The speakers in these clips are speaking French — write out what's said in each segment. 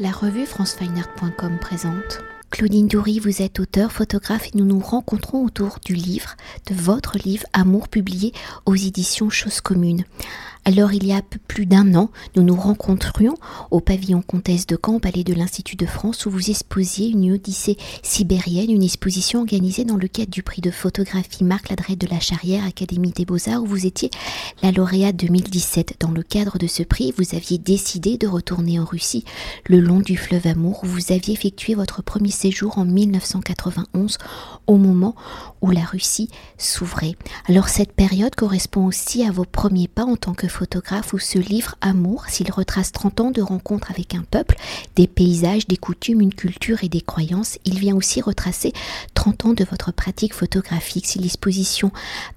La revue francefineart.com présente. Claudine Doury, vous êtes auteur, photographe et nous nous rencontrons autour du livre, de votre livre Amour publié aux éditions Choses Communes. Alors il y a plus d'un an, nous nous rencontrions au pavillon Comtesse de Caen, au palais de l'Institut de France, où vous exposiez une odyssée sibérienne, une exposition organisée dans le cadre du prix de photographie Marc Ladret de la Charrière, Académie des Beaux-Arts, où vous étiez la lauréate 2017. Dans le cadre de ce prix, vous aviez décidé de retourner en Russie, le long du fleuve Amour, où vous aviez effectué votre premier séjour en 1991, au moment où la Russie s'ouvrait. Alors cette période correspond aussi à vos premiers pas en tant que photographe où ce livre Amour, s'il retrace 30 ans de rencontres avec un peuple, des paysages, des coutumes, une culture et des croyances, il vient aussi retracer 30 ans de votre pratique photographique. Si l'exposition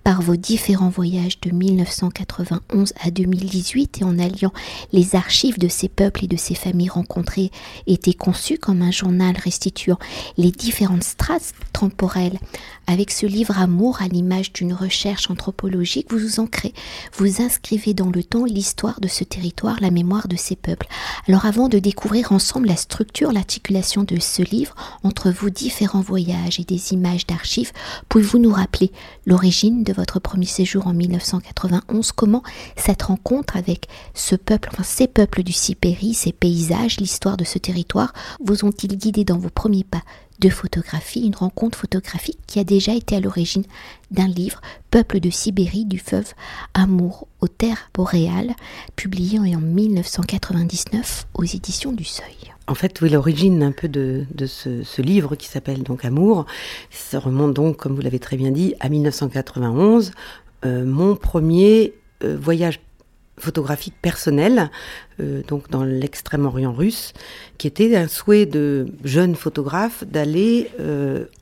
par vos différents voyages de 1991 à 2018 et en alliant les archives de ces peuples et de ces familles rencontrées était conçue comme un journal restituant les différentes strates temporelles avec ce livre Amour à l'image d'une recherche anthropologique, vous vous ancrez, vous inscrivez dans le temps l'histoire de ce territoire, la mémoire de ces peuples. Alors avant de découvrir ensemble la structure, l'articulation de ce livre entre vos différents voyages et images d'archives, pouvez-vous nous rappeler l'origine de votre premier séjour en 1991 Comment cette rencontre avec ce peuple, enfin ces peuples du Sibérie, ces paysages, l'histoire de ce territoire, vous ont-ils guidé dans vos premiers pas de photographie, une rencontre photographique qui a déjà été à l'origine d'un livre, Peuple de Sibérie du Feuve, Amour aux terres boréales, publié en 1999 aux éditions du Seuil? En fait, oui, l'origine un peu de, ce, livre qui s'appelle donc Amour, ça remonte donc, comme vous l'avez très bien dit, à 1991, euh, mon premier euh, voyage photographique personnel, euh, donc dans l'extrême-orient russe, qui était un souhait de jeunes photographes d'aller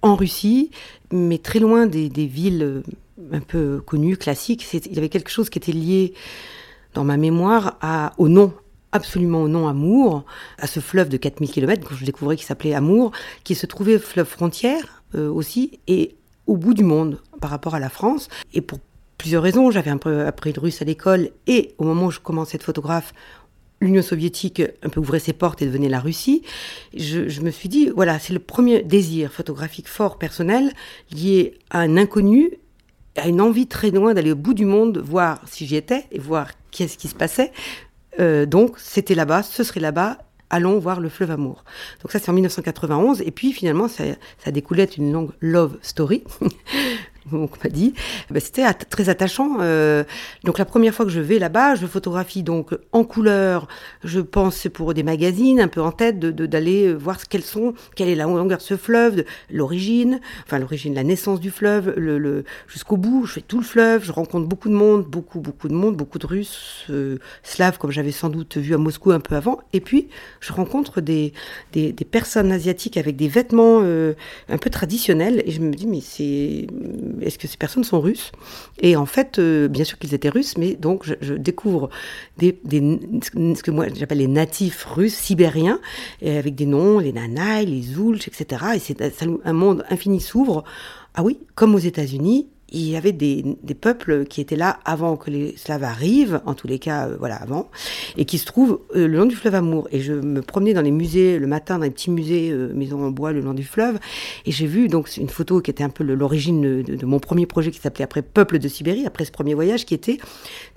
en Russie, mais très loin des, villes un peu connues, classiques. Il y avait quelque chose qui était lié dans ma mémoire au nom absolument au nom Amour, à ce fleuve de 4000 km que je découvrais qui s'appelait Amour, qui se trouvait fleuve frontière aussi, et au bout du monde par rapport à la France. Et pour plusieurs raisons. J'avais un peu appris le russe à l'école et au moment où je commençais être photographe, l'Union soviétique un peu ouvrait ses portes et devenait la Russie. Je, me suis dit, voilà, c'est le premier désir photographique fort personnel lié à un inconnu, à une envie très loin d'aller au bout du monde, voir si j'y étais et voir qu'est-ce qui se passait. Euh, donc c'était là-bas, ce serait là-bas, allons voir le fleuve Amour. Donc ça c'est en 1991 et puis finalement ça, ça découlait une longue love story on m'a dit, eh ben, c'était très attachant. Euh, donc la première fois que je vais là-bas, je photographie donc en couleur. Je pense pour des magazines, un peu en tête, d'aller de, voir quels sont, quelle est la longueur de ce fleuve, l'origine, enfin l'origine, la naissance du fleuve, le, jusqu'au bout. Je fais tout le fleuve, je rencontre beaucoup de monde, beaucoup beaucoup de monde, beaucoup de Russes, euh, Slaves comme j'avais sans doute vu à Moscou un peu avant. Et puis je rencontre des des, personnes asiatiques avec des vêtements euh, un peu traditionnels et je me dis mais c'est est-ce que ces personnes sont russes? Et en fait, euh, bien sûr qu'ils étaient russes, mais donc je, découvre des, ce que moi j'appelle les natifs russes, sibériens, avec des noms, les Nanaï, les Zulch, etc. Et c'est un monde infini s'ouvre. Ah oui, comme aux États-Unis, il y avait des, peuples qui étaient là avant que les Slaves arrivent, en tous les cas, euh, voilà, avant, et qui se trouvent euh, le long du fleuve Amour. Et je me promenais dans les musées le matin, dans les petits musées euh, maisons en bois le long du fleuve, et j'ai vu donc une photo qui était un peu l'origine de, mon premier projet qui s'appelait après Peuple de Sibérie, après ce premier voyage, qui était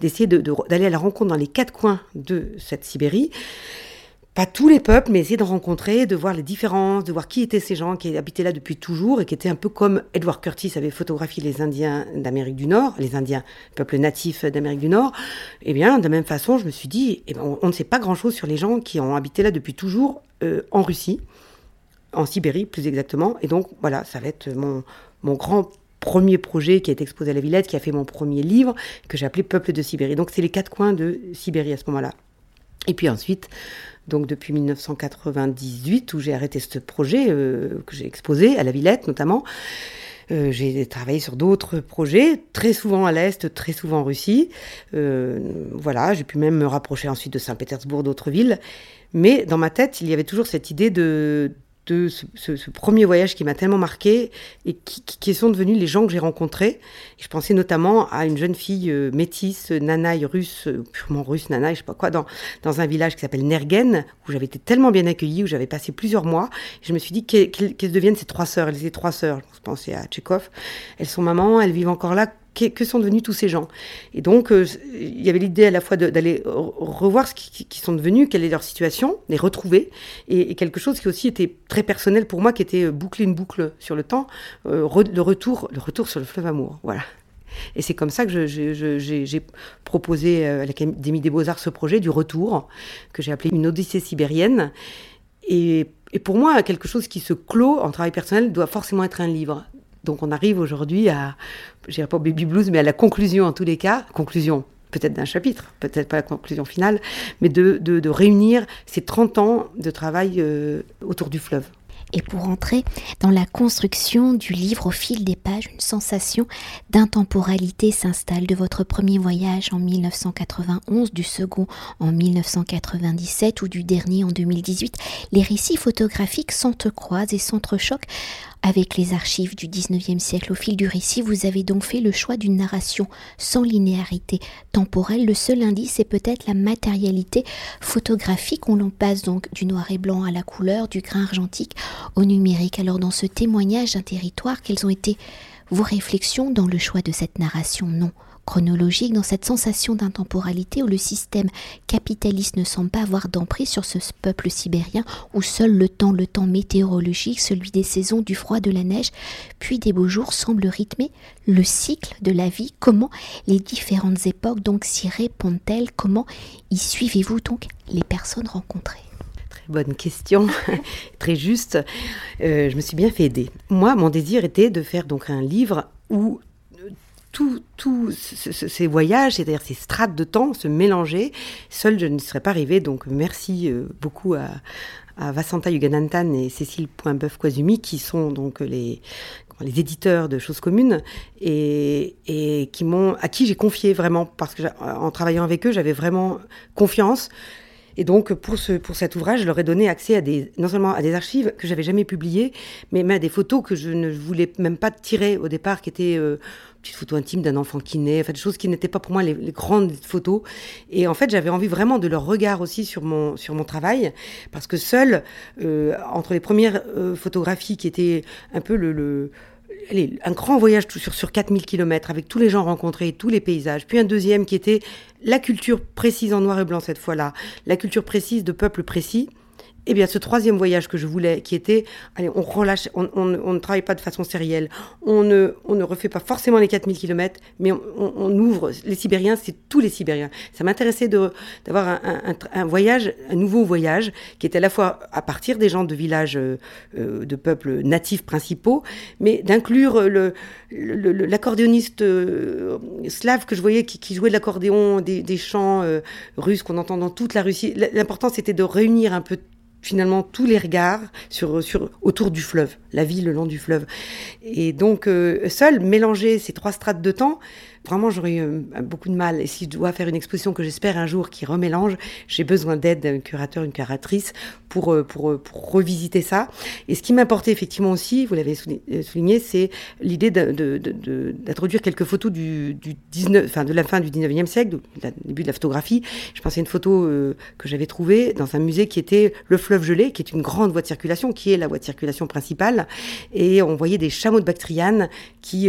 d'essayer d'aller à la rencontre dans les quatre coins de cette Sibérie pas tous les peuples, mais essayer de rencontrer, de voir les différences, de voir qui étaient ces gens qui habitaient là depuis toujours et qui étaient un peu comme Edward Curtis avait photographié les Indiens d'Amérique du Nord, les Indiens, peuple natif d'Amérique du Nord. Eh bien, de la même façon, je me suis dit, eh ben, on, ne sait pas grand-chose sur les gens qui ont habité là depuis toujours euh, en Russie, en Sibérie plus exactement. Et donc, voilà, ça va être mon, mon grand premier projet qui a été exposé à la Villette, qui a fait mon premier livre, que j'ai appelé Peuple de Sibérie. Donc, c'est les quatre coins de Sibérie à ce moment-là. Et puis ensuite, donc depuis 1998, où j'ai arrêté ce projet euh, que j'ai exposé à la Villette notamment. Euh, j'ai travaillé sur d'autres projets, très souvent à l'Est, très souvent en Russie. Euh, voilà, j'ai pu même me rapprocher ensuite de Saint-Pétersbourg, d'autres villes. Mais dans ma tête, il y avait toujours cette idée de de ce, premier voyage qui m'a tellement marqué et qui, sont devenus les gens que j'ai rencontrés. je pensais notamment à une jeune fille euh, métisse, nanaï russe, euh, purement russe, nanaï, je sais pas quoi, dans, dans un village qui s'appelle Nergen, où j'avais été tellement bien accueillie, où j'avais passé plusieurs mois. je me suis dit qu'elles deviennent ces trois sœurs. Elles étaient trois sœurs, je pensais à Tchékov. Elles sont mamans, elles vivent encore là que, sont devenus tous ces gens Et donc, euh, il y avait l'idée à la fois d'aller revoir ce qui, sont devenus, quelle est leur situation, les retrouver, et, quelque chose qui aussi était très personnel pour moi, qui était euh, boucler une boucle sur le temps, euh, le retour, le retour sur le fleuve amour. Voilà. Et c'est comme ça que j'ai proposé à l'Académie des Beaux-Arts ce projet du retour, que j'ai appelé une Odyssée sibérienne. Et, et, pour moi, quelque chose qui se clôt en travail personnel doit forcément être un livre. Donc on arrive aujourd'hui à, je dirais pas baby blues, mais à la conclusion en tous les cas, conclusion peut-être d'un chapitre, peut-être pas la conclusion finale, mais de, de, réunir ces 30 ans de travail euh, autour du fleuve. Et pour entrer dans la construction du livre au fil des pages, une sensation d'intemporalité s'installe de votre premier voyage en 1991, du second en 1997 ou du dernier en 2018. Les récits photographiques s'entrecroisent et s'entrechoquent avec les archives du 19e siècle, au fil du récit, vous avez donc fait le choix d'une narration sans linéarité temporelle. Le seul indice est peut-être la matérialité photographique. On l'en passe donc du noir et blanc à la couleur, du grain argentique au numérique. Alors dans ce témoignage d'un territoire, quelles ont été vos réflexions dans le choix de cette narration? Non chronologique, dans cette sensation d'intemporalité où le système capitaliste ne semble pas avoir d'emprise sur ce peuple sibérien, où seul le temps, le temps météorologique, celui des saisons, du froid, de la neige, puis des beaux jours semble rythmer le cycle de la vie. Comment les différentes époques donc s'y répondent-elles? Comment y suivez-vous donc les personnes rencontrées? Très bonne question, très juste. Euh, je me suis bien fait aider. Moi, mon désir était de faire donc un livre où tous ces voyages, c'est-à-dire ces strates de temps se mélanger. Seul, je ne serais pas arrivée. Donc, merci euh, beaucoup à, à Vasanta Yuganantan et Cécile Poinbeuf Kwazumi, qui sont donc les, les éditeurs de choses communes et, et qui m'ont, à qui j'ai confié vraiment, parce que en travaillant avec eux, j'avais vraiment confiance. Et donc, pour, ce, pour cet ouvrage, je leur ai donné accès à des, non seulement à des archives que j'avais jamais publiées, mais même à des photos que je ne voulais même pas tirer au départ, qui étaient euh, petites photos intimes d'un enfant qui naît, enfin des choses qui n'étaient pas pour moi les, grandes photos. Et en fait, j'avais envie vraiment de leur regard aussi sur mon, sur mon travail, parce que seul, euh, entre les premières euh, photographies qui étaient un peu le un grand voyage sur, sur 4000 km avec tous les gens rencontrés, tous les paysages. Puis un deuxième qui était la culture précise en noir et blanc cette fois-là, la culture précise de peuples précis. Eh bien, ce troisième voyage que je voulais, qui était, allez, on relâche, on, ne travaille pas de façon sérielle, on ne, on ne refait pas forcément les 4000 km, mais on, ouvre, les Sibériens, c'est tous les Sibériens. Ça m'intéressait d'avoir un, voyage, un nouveau voyage, qui était à la fois à partir des gens de villages, euh, euh, de peuples natifs principaux, mais d'inclure le, l'accordéoniste euh, slave que je voyais qui, jouait de l'accordéon, des, des, chants russes qu'on entend dans toute la Russie. L'important, c'était de réunir un peu finalement tous les regards sur, sur, autour du fleuve, la vie le long du fleuve. Et donc, euh, seul, mélanger ces trois strates de temps, Vraiment, j'aurais eu beaucoup de mal. Et si je dois faire une exposition que j'espère un jour qui remélange, j'ai besoin d'aide d'un curateur, une curatrice pour, euh, euh, pour, revisiter ça. Et ce qui m'importait effectivement aussi, vous l'avez euh, souligné, c'est l'idée d'introduire quelques photos du 19, enfin de la fin du 19e siècle, du début de la photographie. Je pensais à une photo que j'avais trouvée dans un musée qui était le fleuve gelé, qui est une grande voie de circulation, qui est la voie de circulation principale. Et on voyait des chameaux de Bactriane qui,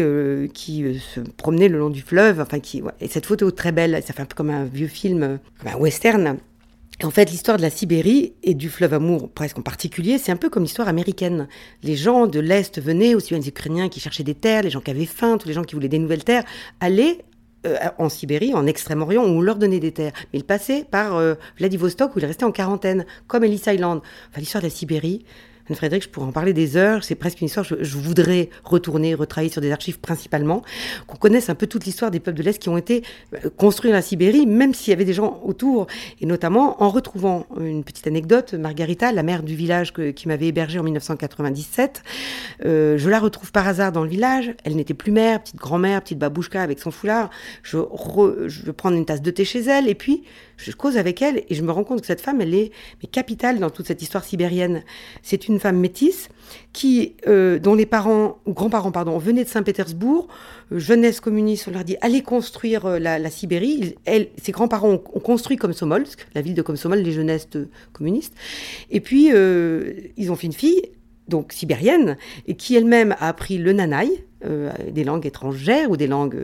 qui se promenaient le long du fleuve. Enfin, qui, Et cette photo très belle, ça fait un peu comme un vieux film, un western. en fait, l'histoire de la Sibérie et du fleuve Amour, presque en particulier, c'est un peu comme l'histoire américaine. Les gens de l'Est venaient, aussi bien les Ukrainiens qui cherchaient des terres, les gens qui avaient faim, tous les gens qui voulaient des nouvelles terres, allaient euh, en Sibérie, en Extrême-Orient, où on leur donnait des terres. Mais ils passaient par euh, Vladivostok, où ils restaient en quarantaine, comme Ellis Island. Enfin, l'histoire de la Sibérie, Anne-Frédéric, je pourrais en parler des heures. C'est presque une histoire. Je, je, voudrais retourner, retravailler sur des archives principalement, qu'on connaisse un peu toute l'histoire des peuples de l'Est qui ont été euh, construits dans la Sibérie, même s'il y avait des gens autour. Et notamment en retrouvant une petite anecdote, Margarita, la mère du village qui m'avait hébergé en 1997, euh, je la retrouve par hasard dans le village. Elle n'était plus mère, petite grand-mère, petite babouchka avec son foulard. Je, je prends une tasse de thé chez elle et puis je cause avec elle et je me rends compte que cette femme, elle est capitale dans toute cette histoire sibérienne. C'est une une femme métisse qui, euh, dont les parents, ou grands-parents, pardon, venaient de Saint-Pétersbourg, euh, jeunesse communiste, on leur dit allez construire euh, la, Sibérie. elle, ses grands-parents ont, construit Komsomolsk, la ville de Komsomol, les jeunesses communistes. Et puis, ils ont fait une fille, donc sibérienne, et qui elle-même a appris le nanaï, des langues étrangères ou des langues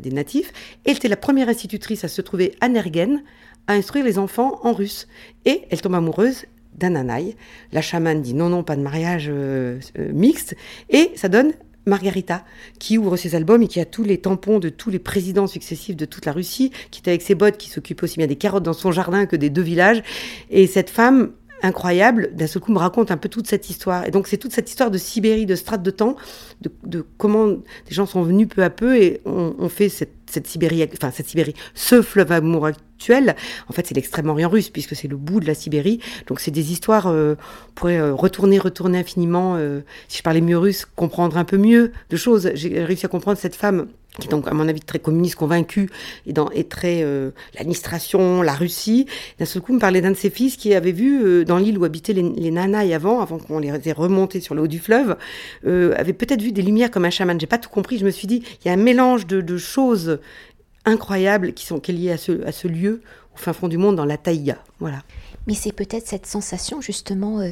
des natifs. Elle était la première institutrice à se trouver à Nergen, à instruire les enfants en russe. Et elle tombe amoureuse d'Ananaï. La chamane dit non, non, pas de mariage euh, euh, mixte. Et ça donne Margarita, qui ouvre ses albums et qui a tous les tampons de tous les présidents successifs de toute la Russie, qui est avec ses bottes, qui s'occupe aussi bien des carottes dans son jardin que des deux villages. Et cette femme incroyable, d'un seul coup, me raconte un peu toute cette histoire. Et donc, c'est toute cette histoire de Sibérie, de strates de temps, de, comment des gens sont venus peu à peu et ont fait cette cette Sibérie, enfin cette Sibérie, ce fleuve amour actuel, en fait c'est l'extrême-orient russe puisque c'est le bout de la Sibérie. Donc c'est des histoires, euh, on pourrait euh, retourner, retourner infiniment. Euh, si je parlais mieux russe, comprendre un peu mieux de choses. J'ai réussi à comprendre cette femme qui est donc à mon avis très communiste convaincue et, dans, très l'administration, la Russie. D'un seul coup, me parlait d'un de ses fils qui avait vu dans l'île où habitaient les, les nanaïs avant, avant qu'on les ait remontés sur le haut du fleuve, avait peut-être vu des lumières comme un chaman. J'ai pas tout compris. Je me suis dit, il y a un mélange de, choses incroyables qui sont liées à ce, à ce lieu au fin fond du monde, dans la taïga. Voilà. Mais c'est peut-être cette sensation justement euh,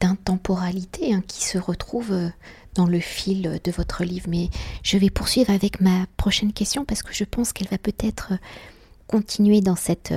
d'intemporalité hein, qui se retrouve euh, dans le fil de votre livre. Mais je vais poursuivre avec ma prochaine question parce que je pense qu'elle va peut-être euh, continuer dans cette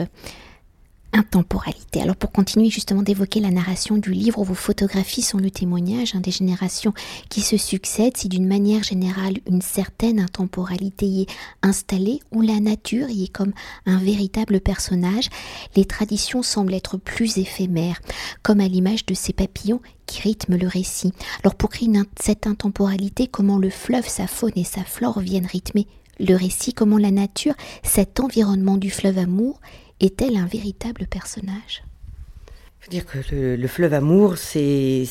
intemporalité. Alors pour continuer justement d'évoquer la narration du livre, vos photographies sont le témoignage hein, des générations qui se succèdent, si d'une manière générale une certaine intemporalité y est installée, où la nature y est comme un véritable personnage, les traditions semblent être plus éphémères, comme à l'image de ces papillons qui rythment le récit. Alors pour créer cette intemporalité, comment le fleuve, sa faune et sa flore viennent rythmer le récit, comment la nature, cet environnement du fleuve amour, est-elle un véritable personnage? Faut dire que le, fleuve Amour, c'est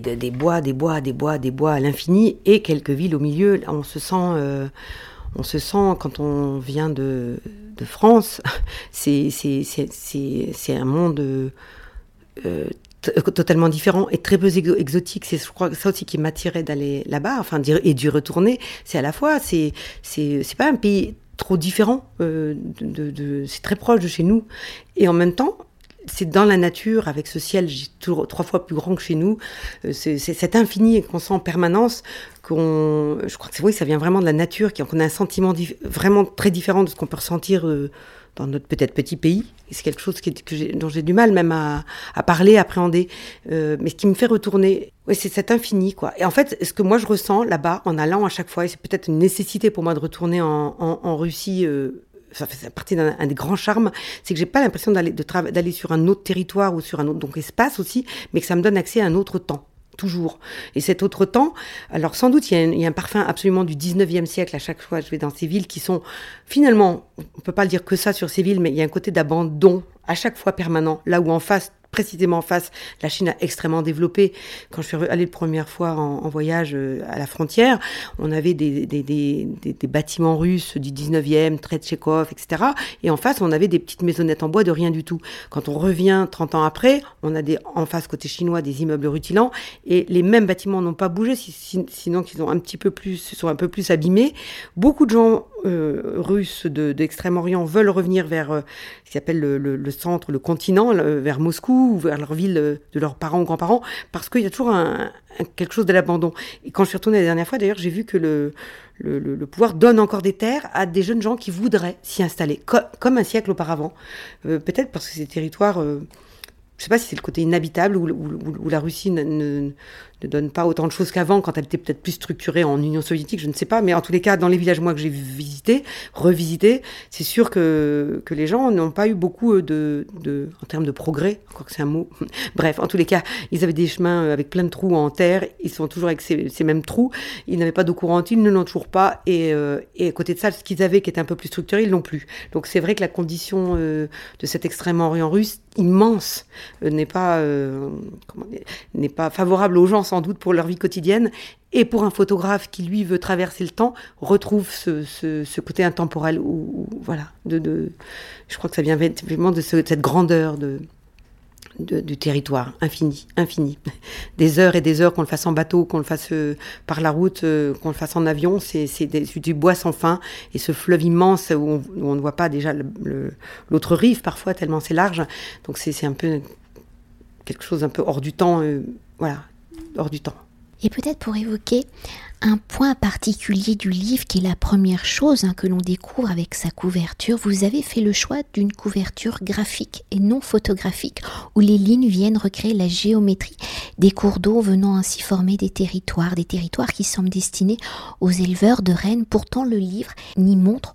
des bois, des bois, des bois, des bois à l'infini et quelques villes au milieu. On se sent, euh, on se sent quand on vient de, de France, c'est un monde euh, totalement différent et très peu exotique. C'est, je crois, ça aussi qui m'attirait d'aller là-bas, enfin, et d'y retourner. C'est à la fois, c'est, c'est, pas un pays trop différent. Euh, de, c'est très proche de chez nous. Et en même temps, c'est dans la nature, avec ce ciel trois fois plus grand que chez nous. Euh, c'est, cet infini qu'on sent en permanence. Qu'on, je crois que c'est oui, ça vient vraiment de la nature, qu'on a un sentiment vraiment très différent de ce qu'on peut ressentir. Euh, dans notre peut-être petit pays. C'est quelque chose qui, que dont j'ai du mal même à, à parler, appréhender. Euh, mais ce qui me fait retourner, ouais, c'est cet infini, quoi. Et en fait, ce que moi je ressens là-bas, en allant à chaque fois, et c'est peut-être une nécessité pour moi de retourner en, en, en Russie. Euh, ça fait partie d'un des grands charmes, c'est que j'ai pas l'impression d'aller sur un autre territoire ou sur un autre donc espace aussi, mais que ça me donne accès à un autre temps toujours. Et cet autre temps, alors sans doute il y, a un, parfum absolument du 19e siècle à chaque fois que je vais dans ces villes qui sont finalement, on peut pas le dire que ça sur ces villes, mais il y a un côté d'abandon à chaque fois permanent, là où en face précisément en face, la Chine a extrêmement développé. Quand je suis allée la première fois en, voyage euh, à la frontière, on avait des, des, des, des, bâtiments russes du 19e, très etc. Et en face, on avait des petites maisonnettes en bois de rien du tout. Quand on revient 30 ans après, on a des, en face, côté chinois, des immeubles rutilants, et les mêmes bâtiments n'ont pas bougé, sinon qu'ils sont un peu plus abîmés. Beaucoup de gens euh, russes d'Extrême-Orient veulent revenir vers euh, ce qui s'appelle le, le, centre, le continent, vers Moscou ou vers leur ville euh, de leurs parents ou grands-parents, parce qu'il y a toujours un, quelque chose de l'abandon. Et quand je suis retournée la dernière fois, d'ailleurs, j'ai vu que le, le, le, pouvoir donne encore des terres à des jeunes gens qui voudraient s'y installer, comme un siècle auparavant. Peut-être parce que ces territoires je ne sais pas si c'est le côté inhabitable ou, la Russie ne, ne donne pas autant de choses qu'avant, quand elle était peut-être plus structurée en Union soviétique, je ne sais pas. Mais en tous les cas, dans les villages moi que j'ai visités, revisités, c'est sûr que, les gens n'ont pas eu beaucoup de, en termes de progrès, encore que c'est un mot. Bref, en tous les cas, ils avaient des chemins avec plein de trous en terre. Ils sont toujours avec ces, mêmes trous. Ils n'avaient pas d'eau courante, ils ne l'ont toujours pas. Et, euh, et à côté de ça, ce qu'ils avaient qui était un peu plus structuré, ils l'ont plus. Donc c'est vrai que la condition euh, de cet extrême-orient russe immense euh, n'est pas n'est pas favorable aux gens sans doute pour leur vie quotidienne, et pour un photographe qui lui veut traverser le temps, retrouve ce, côté intemporel. Ou voilà, de, je crois que ça vient vraiment de cette grandeur de, du territoire, infini, infini. Des heures et des heures, qu'on le fasse en bateau, qu'on le fasse euh, par la route, euh, qu'on le fasse en avion, c'est du bois sans fin. Et ce fleuve immense où on, ne voit pas déjà l'autre rive parfois, tellement c'est large. Donc c'est un peu quelque chose un peu hors du temps, euh, voilà, hors du temps. Et peut-être pour évoquer un point particulier du livre qui est la première chose hein, que l'on découvre avec sa couverture, vous avez fait le choix d'une couverture graphique et non photographique où les lignes viennent recréer la géométrie des cours d'eau venant ainsi former des territoires, des territoires qui semblent destinés aux éleveurs de rennes. Pourtant le livre n'y montre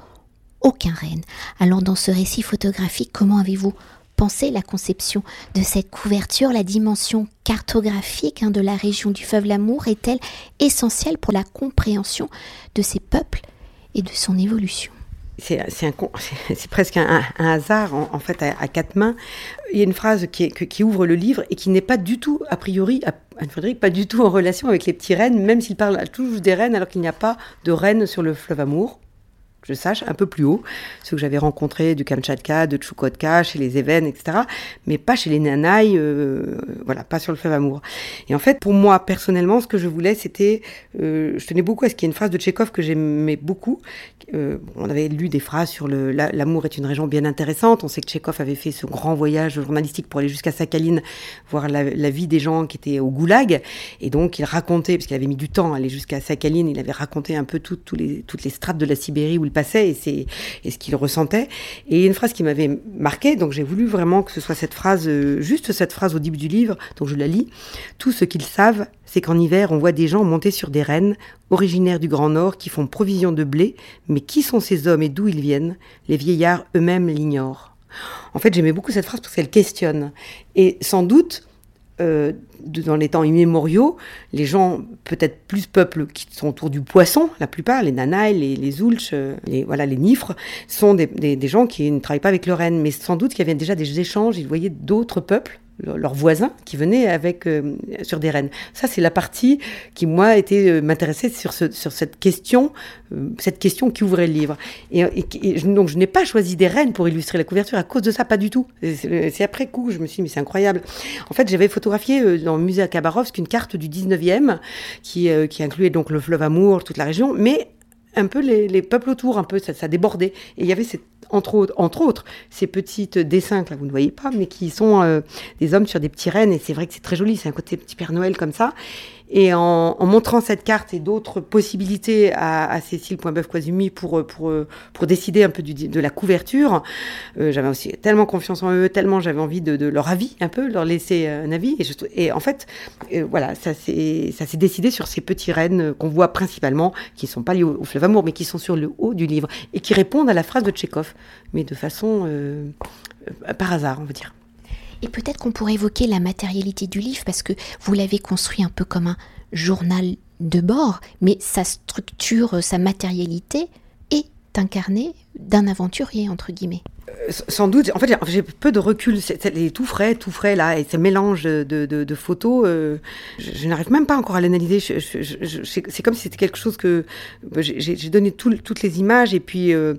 aucun renne. Alors dans ce récit photographique, comment avez-vous penser la conception de cette couverture, la dimension cartographique hein, de la région du fleuve Lamour est-elle essentielle pour la compréhension de ces peuples et de son évolution? C'est presque un, hasard en, fait à, quatre mains. Il y a une phrase qui, ouvre le livre et qui n'est pas du tout, a priori, Anne-Frédéric, pas du tout en relation avec les petits rennes, même s'il parle toujours des rennes alors qu'il n'y a pas de rennes sur le fleuve Amour je sache, un peu plus haut, ceux que j'avais rencontrés du Kamchatka, de Tchoukotka, chez les Évennes, etc., mais pas chez les Nanaï, euh, voilà, pas sur le fleuve Amour. Et en fait, pour moi, personnellement, ce que je voulais, c'était, euh, je tenais beaucoup à ce qu'il y ait une phrase de Tchékov que j'aimais beaucoup. Euh, on avait lu des phrases sur l'amour est une région bien intéressante. On sait que Tchékov avait fait ce grand voyage journalistique pour aller jusqu'à Sakhaline, voir la, vie des gens qui étaient au goulag. Et donc, il racontait, parce qu'il avait mis du temps à aller jusqu'à Sakhaline, il avait raconté un peu les, toutes les strates de la Sibérie où passait et, et ce qu'il ressentait. Et une phrase qui m'avait marqué, donc j'ai voulu vraiment que ce soit cette phrase, euh, juste cette phrase au début du livre, donc je la lis. Tout ce qu'ils savent, c'est qu'en hiver, on voit des gens monter sur des rennes, originaires du Grand Nord, qui font provision de blé, mais qui sont ces hommes et d'où ils viennent? Les vieillards eux-mêmes l'ignorent. En fait, j'aimais beaucoup cette phrase parce qu'elle questionne. Et sans doute, euh, dans les temps immémoriaux, les gens, peut-être plus peuples qui sont autour du poisson, la plupart, les nanaïs, les, les oulches, euh, les, voilà, les nifres, sont des, gens qui ne travaillent pas avec le renne, mais sans doute qu'il y avait déjà des échanges, ils voyaient d'autres peuples leurs voisins qui venaient avec euh, sur des rennes. Ça, c'est la partie qui moi était euh, m'intéressait sur, ce, sur cette question, euh, cette question qui ouvrait le livre. Et, donc je n'ai pas choisi des rennes pour illustrer la couverture à cause de ça, pas du tout. C'est après coup, je me suis dit mais c'est incroyable. En fait, j'avais photographié dans le musée à Khabarovsk une carte du 19e qui, qui incluait donc le fleuve Amour, toute la région, mais un peu les, peuples autour, un peu ça, ça débordait. Et il y avait cette entre autres, entre autres, ces petites dessins que là vous ne voyez pas, mais qui sont euh, des hommes sur des petits rennes. Et c'est vrai que c'est très joli, c'est un côté petit Père Noël comme ça. Et en, montrant cette carte et d'autres possibilités à, à Cécile Poinbeuf-Quasumi pour, pour, pour décider un peu de la couverture, euh, j'avais aussi tellement confiance en eux, tellement j'avais envie de, leur avis, un peu, leur laisser un avis. Et, en fait, euh, voilà, ça s'est décidé sur ces petits rennes qu'on voit principalement, qui ne sont pas liés au, fleuve Amour, mais qui sont sur le haut du livre et qui répondent à la phrase de Tchékov, mais de façon euh, par hasard, on va dire. Et peut-être qu'on pourrait évoquer la matérialité du livre, parce que vous l'avez construit un peu comme un journal de bord, mais sa structure, sa matérialité est incarnée d'un aventurier, entre guillemets. Euh, sans doute, en fait, j'ai peu de recul. C'est tout frais, tout frais là, et ce mélange de, de, photos, euh, je, n'arrive même pas encore à l'analyser. C'est comme si c'était quelque chose que bah, j'ai donné toutes les images, et puis, euh,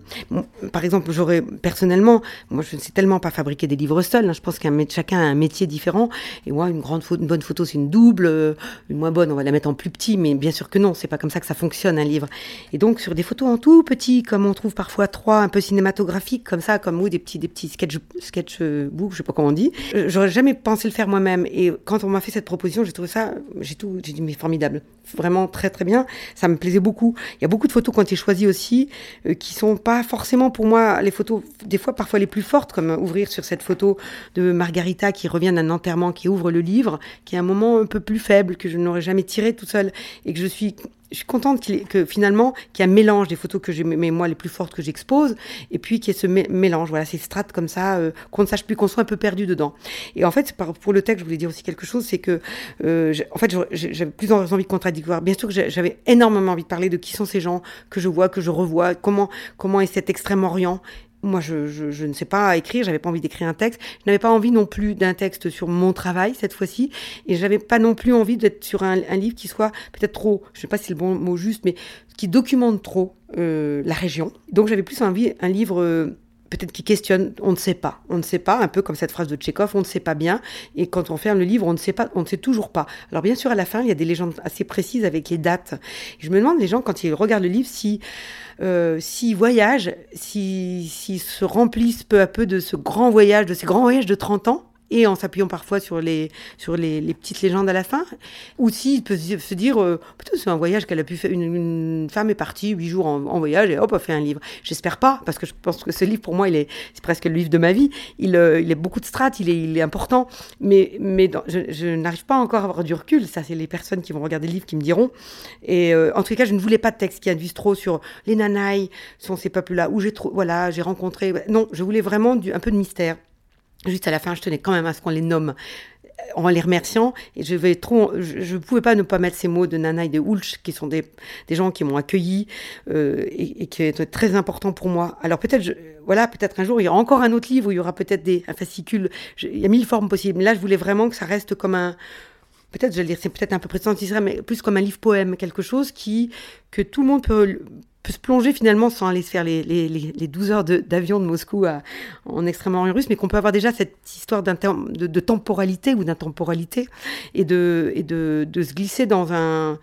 par exemple, j'aurais personnellement, moi, je ne sais tellement pas fabriquer des livres seuls. Hein, je pense qu'un chacun a un métier différent, et moi, une grande une bonne photo, c'est une double, une moins bonne, on va la mettre en plus petit, mais bien sûr que non, c'est pas comme ça que ça fonctionne un livre. Et donc, sur des photos en tout petit, comme on trouve parfois trois, un peu cinématographiques, comme ça, comme des petits, des petits sketch, sketchbooks, je sais pas comment on dit. Euh, j'aurais jamais pensé le faire moi-même. Et quand on m'a fait cette proposition, j'ai trouvé ça, j'ai tout, j'ai dit, mais formidable. Vraiment très, très bien. Ça me plaisait beaucoup. Il y a beaucoup de photos qui ont été choisies aussi, euh, qui sont pas forcément pour moi les photos, des fois parfois les plus fortes, comme ouvrir sur cette photo de Margarita qui revient d'un enterrement, qui ouvre le livre, qui est un moment un peu plus faible que je n'aurais jamais tiré tout seul et que je suis je suis contente qu'il que finalement qu'il y a un mélange des photos que j'ai moi les plus fortes que j'expose et puis qu'il y ait ce mélange. Voilà ces strates comme ça euh, qu'on ne sache plus qu'on soit un peu perdu dedans. Et en fait pour le texte je voulais dire aussi quelque chose c'est que euh, en fait j'avais plus envie de contradictoire. Bien sûr que j'avais énormément envie de parler de qui sont ces gens que je vois que je revois comment comment est cet Extrême-Orient moi, je, je, ne sais pas écrire, j'avais pas envie d'écrire un texte. Je n'avais pas envie non plus d'un texte sur mon travail cette fois-ci, et j'avais pas non plus envie d'être sur un, un, livre qui soit peut-être trop, je sais pas si c'est le bon mot juste, mais qui documente trop euh, la région. Donc j'avais plus envie un livre euh, peut-être qui questionne, on ne sait pas, on ne sait pas, un peu comme cette phrase de Tchékov, on ne sait pas bien, et quand on ferme le livre, on ne sait pas, on ne sait toujours pas. Alors bien sûr, à la fin, il y a des légendes assez précises avec les dates. je me demande, les gens, quand ils regardent le livre, si euh, s'ils voyagent, s'ils se remplissent peu à peu de ce grand voyage, de ces grands voyages de 30 ans, et en s'appuyant parfois sur les, sur les, petites légendes à la fin. Ou s'il peut se dire, euh, c'est un voyage qu'elle a pu faire, une, femme est partie huit jours en, voyage et hop, a fait un livre. J'espère pas, parce que je pense que ce livre, pour moi, il est, c'est presque le livre de ma vie. Il, euh, il est beaucoup de strates, il est, il est important, mais, mais je, je n'arrive pas encore à avoir du recul. Ça, c'est les personnes qui vont regarder le livre qui me diront. Et euh, en tout cas, je ne voulais pas de texte qui induise trop sur les nanailles, sont ces peuples-là, où j'ai trop, voilà, j'ai rencontré. Non, je voulais vraiment du, un peu de mystère. Juste à la fin, je tenais quand même à ce qu'on les nomme euh, en les remerciant. Et je vais trop, je ne pouvais pas ne pas mettre ces mots de Nana et de Hulch, qui sont des, des gens qui m'ont accueilli euh, et, qui étaient très importants pour moi. Alors peut-être, voilà, peut-être un jour il y aura encore un autre livre où il y aura peut-être des un fascicule. il y a mille formes possibles. Là, je voulais vraiment que ça reste comme un, peut-être, je vais le dire, c'est peut-être un peu prétentieux, mais plus comme un livre poème, quelque chose qui que tout le monde peut peut se plonger finalement sans aller se faire les, les, les 12 heures d'avion de, Moscou en extrêmement russe, mais qu'on peut avoir déjà cette histoire de, de, temporalité ou d'intemporalité et, de, et de, de, se glisser dans, un,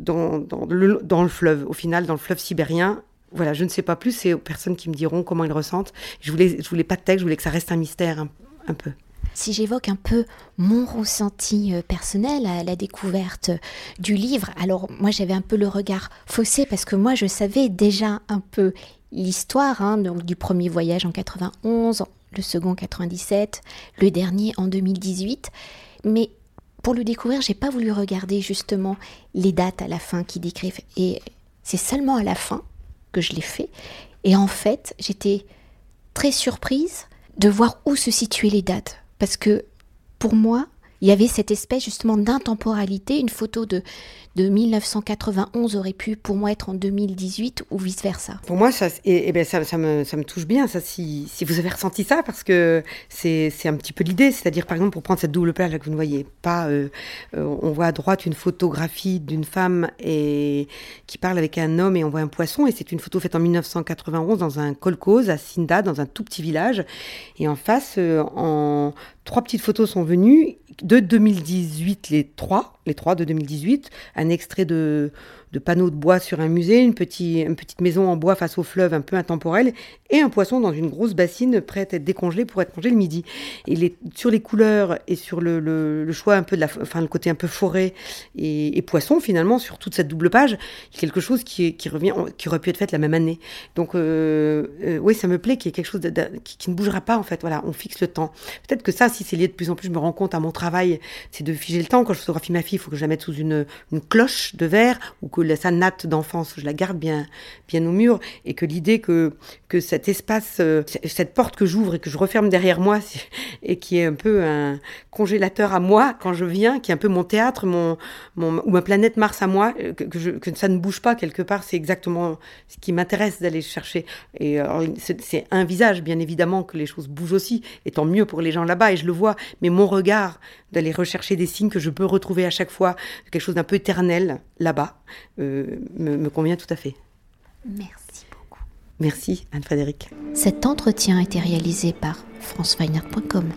dans, dans, le, dans le fleuve, au final, dans le fleuve sibérien. Voilà, je ne sais pas plus, c'est aux personnes qui me diront comment ils ressentent. Je voulais, je voulais pas de texte, je voulais que ça reste un mystère un peu si j'évoque un peu mon ressenti euh, personnel à la découverte du livre, alors moi j'avais un peu le regard faussé parce que moi je savais déjà un peu l'histoire hein, donc du premier voyage en 91, le second en 97, le dernier en 2018, mais pour le découvrir, j'ai pas voulu regarder justement les dates à la fin qui décrivent. Et c'est seulement à la fin que je l'ai fait. Et en fait, j'étais très surprise de voir où se situaient les dates parce que pour moi, il y avait cette espèce justement d'intemporalité. Une photo de, de 1991 aurait pu pour moi être en 2018 ou vice-versa. Pour moi, ça, ben ça, me, touche bien, ça, si, vous avez ressenti ça, parce que c'est un petit peu l'idée. C'est-à-dire, par exemple, pour prendre cette double plage que vous ne voyez pas, euh, euh, on voit à droite une photographie d'une femme et, qui parle avec un homme et on voit un poisson. Et c'est une photo faite en 1991 dans un kolkhoz à Sinda, dans un tout petit village. Et en face, euh, en trois petites photos sont venues de 2018, les trois, les trois de 2018, un extrait de, de panneaux de bois sur un musée, une, petite, une petite maison en bois face au fleuve un peu intemporel, et un poisson dans une grosse bassine prête à être décongelé pour être mangé le midi. Et les, sur les couleurs et sur le, le, choix un peu de la, enfin le côté un peu forêt et, poisson finalement sur toute cette double page, il y a quelque chose qui, qui revient, qui aurait pu être fait la même année. Donc euh, euh, oui, ça me plaît qu'il y ait quelque chose qui, qui, ne bougera pas en fait. Voilà, on fixe le temps. Peut-être que ça, si c'est lié de plus en plus, je me rends compte à mon travail, c'est de figer le temps. Quand je photographie ma fille, il faut que je la mette sous une, une cloche de verre ou que sa natte d'enfance, je la garde bien, bien au mur, et que l'idée que, que cet espace, euh, cette porte que j'ouvre et que je referme derrière moi, et qui est un peu un congélateur à moi quand je viens, qui est un peu mon théâtre, mon, ou ma planète Mars à moi, euh, que, que, ça ne bouge pas quelque part, c'est exactement ce qui m'intéresse d'aller chercher. Et c'est un visage, bien évidemment, que les choses bougent aussi, et tant mieux pour les gens là-bas, et je le vois, mais mon regard d'aller rechercher des signes que je peux retrouver à chaque fois, quelque chose d'un peu éternel là-bas, euh, me, convient tout à fait. Merci beaucoup. Merci Anne-Frédéric. Cet entretien a été réalisé par franceweiner.com.